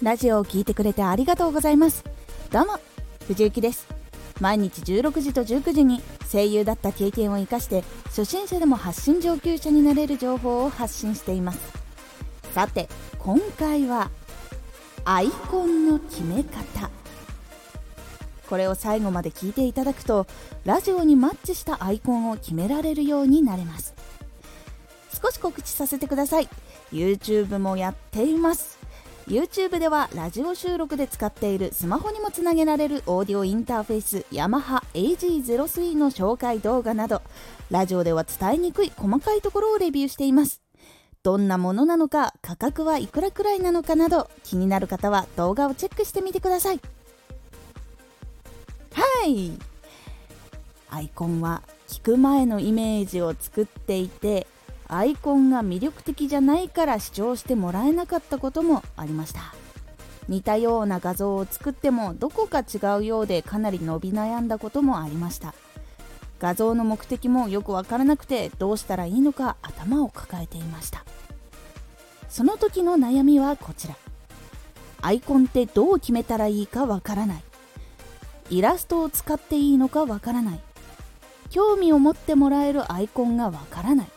ラジオを聴いてくれてありがとうございます。どうも藤幸です。毎日16時と19時に声優だった経験を生かして初心者でも発信上級者になれる情報を発信しています。さて今回はアイコンの決め方。これを最後まで聞いていただくとラジオにマッチしたアイコンを決められるようになれます。少し告知させてください。YouTube もやっています。YouTube ではラジオ収録で使っているスマホにもつなげられるオーディオインターフェースヤマハ AG03 の紹介動画などラジオでは伝えにくい細かいところをレビューしています。どんなものなのか価格はいくらくらいなのかなど気になる方は動画をチェックしてみてください。はい。アイコンは聞く前のイメージを作っていてアイコンが魅力的じゃないから視聴してもらえなかったこともありました。似たような画像を作ってもどこか違うようでかなり伸び悩んだこともありました。画像の目的もよくわからなくてどうしたらいいのか頭を抱えていました。その時の悩みはこちら。アイコンってどう決めたらいいかわからない。イラストを使っていいのかわからない。興味を持ってもらえるアイコンがわからない。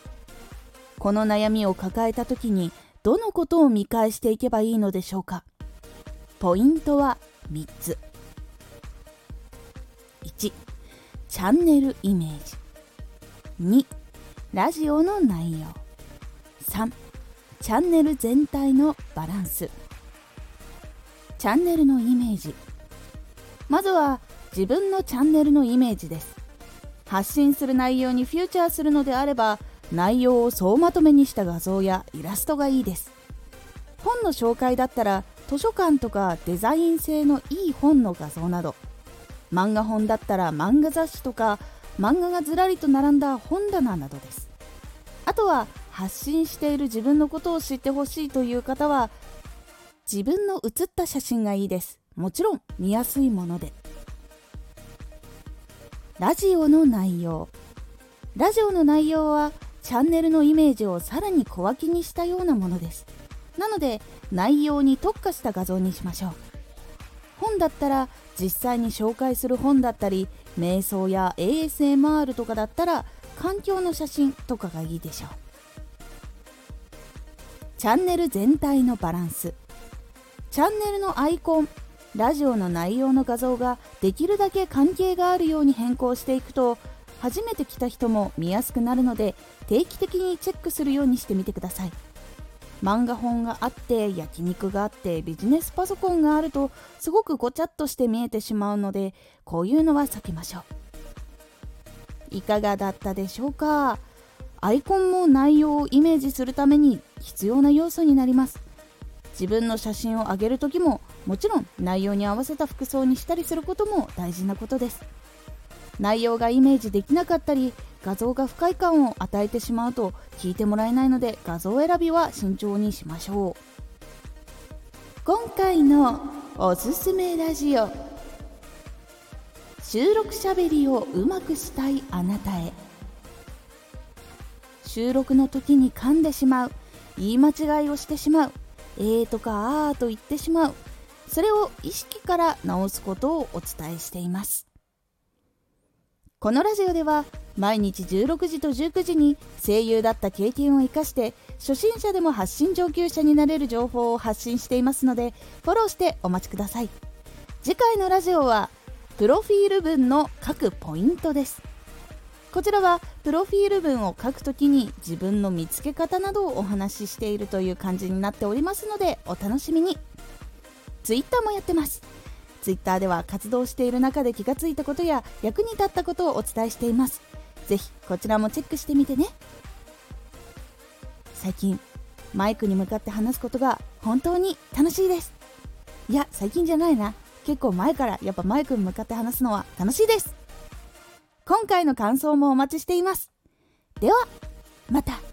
この悩みを抱えた時にどのことを見返していけばいいのでしょうか？ポイントは3つ。1チャンネルイメージ。2ラジオの内容。3チャンネル全体のバランス。チャンネルのイメージ。まずは自分のチャンネルのイメージです。発信する内容にフューチャーするのであれば内容を総まとめにした画像やイラストがいいです。本の紹介だったら図書館とかデザイン性のいい本の画像など漫画本だったら漫画雑誌とか漫画がずらりと並んだ本棚などです。あとは発信している自分のことを知ってほしいという方は自分の写った写真がいいです。もちろん見やすいもので。ラジオの内容。ラジオの内容はチャンネルのイメージをさらに小分けにしたようなものです。なので内容に特化した画像にしましょう。本だったら実際に紹介する本だったり瞑想や ASMR とかだったら環境の写真とかがいいでしょう。チャンネル全体のバランス。チャンネルのアイコンラジオの内容の画像ができるだけ関係があるように変更していくと初めて来た人も見やすくなるので定期的にチェックするようにしてみてください。漫画本があって焼肉があってビジネスパソコンがあるとすごくごちゃっとして見えてしまうのでこういうのは避けましょう。いかがだったでしょうか？アイコンも内容をイメージするために必要な要素になります。自分の写真を上げる時ももちろん内容に合わせた服装にしたりすることも大事なことです。内容がイメージできなかったり画像が不快感を与えてしまうと聞いてもらえないので画像選びは慎重にしましょう。今回のおすすめラジオ。収録しゃべりをうまくしたいあなたへ。収録の時に噛んでしまう。言い間違いをしてしまう。えーとかあーと言ってしまう。それを意識から直すことをお伝えしています。このラジオでは毎日16時と19時に声優だった経験を生かして初心者でも発信上級者になれる情報を発信していますのでフォローしてお待ちください。次回のラジオはプロフィール文の書くポイントです。こちらはプロフィール文を書くときに自分の見つけ方などをお話ししているという感じになっておりますのでお楽しみに。Twitter もやってます。Twitter では活動している中で気がついたことや役に立ったことをお伝えしています。ぜひこちらもチェックしてみてね。最近マイクに向かって話すことが本当に楽しいです。いや最近じゃないな。結構前からやっぱマイクに向かって話すのは楽しいです。今回の感想もお待ちしています。ではまた。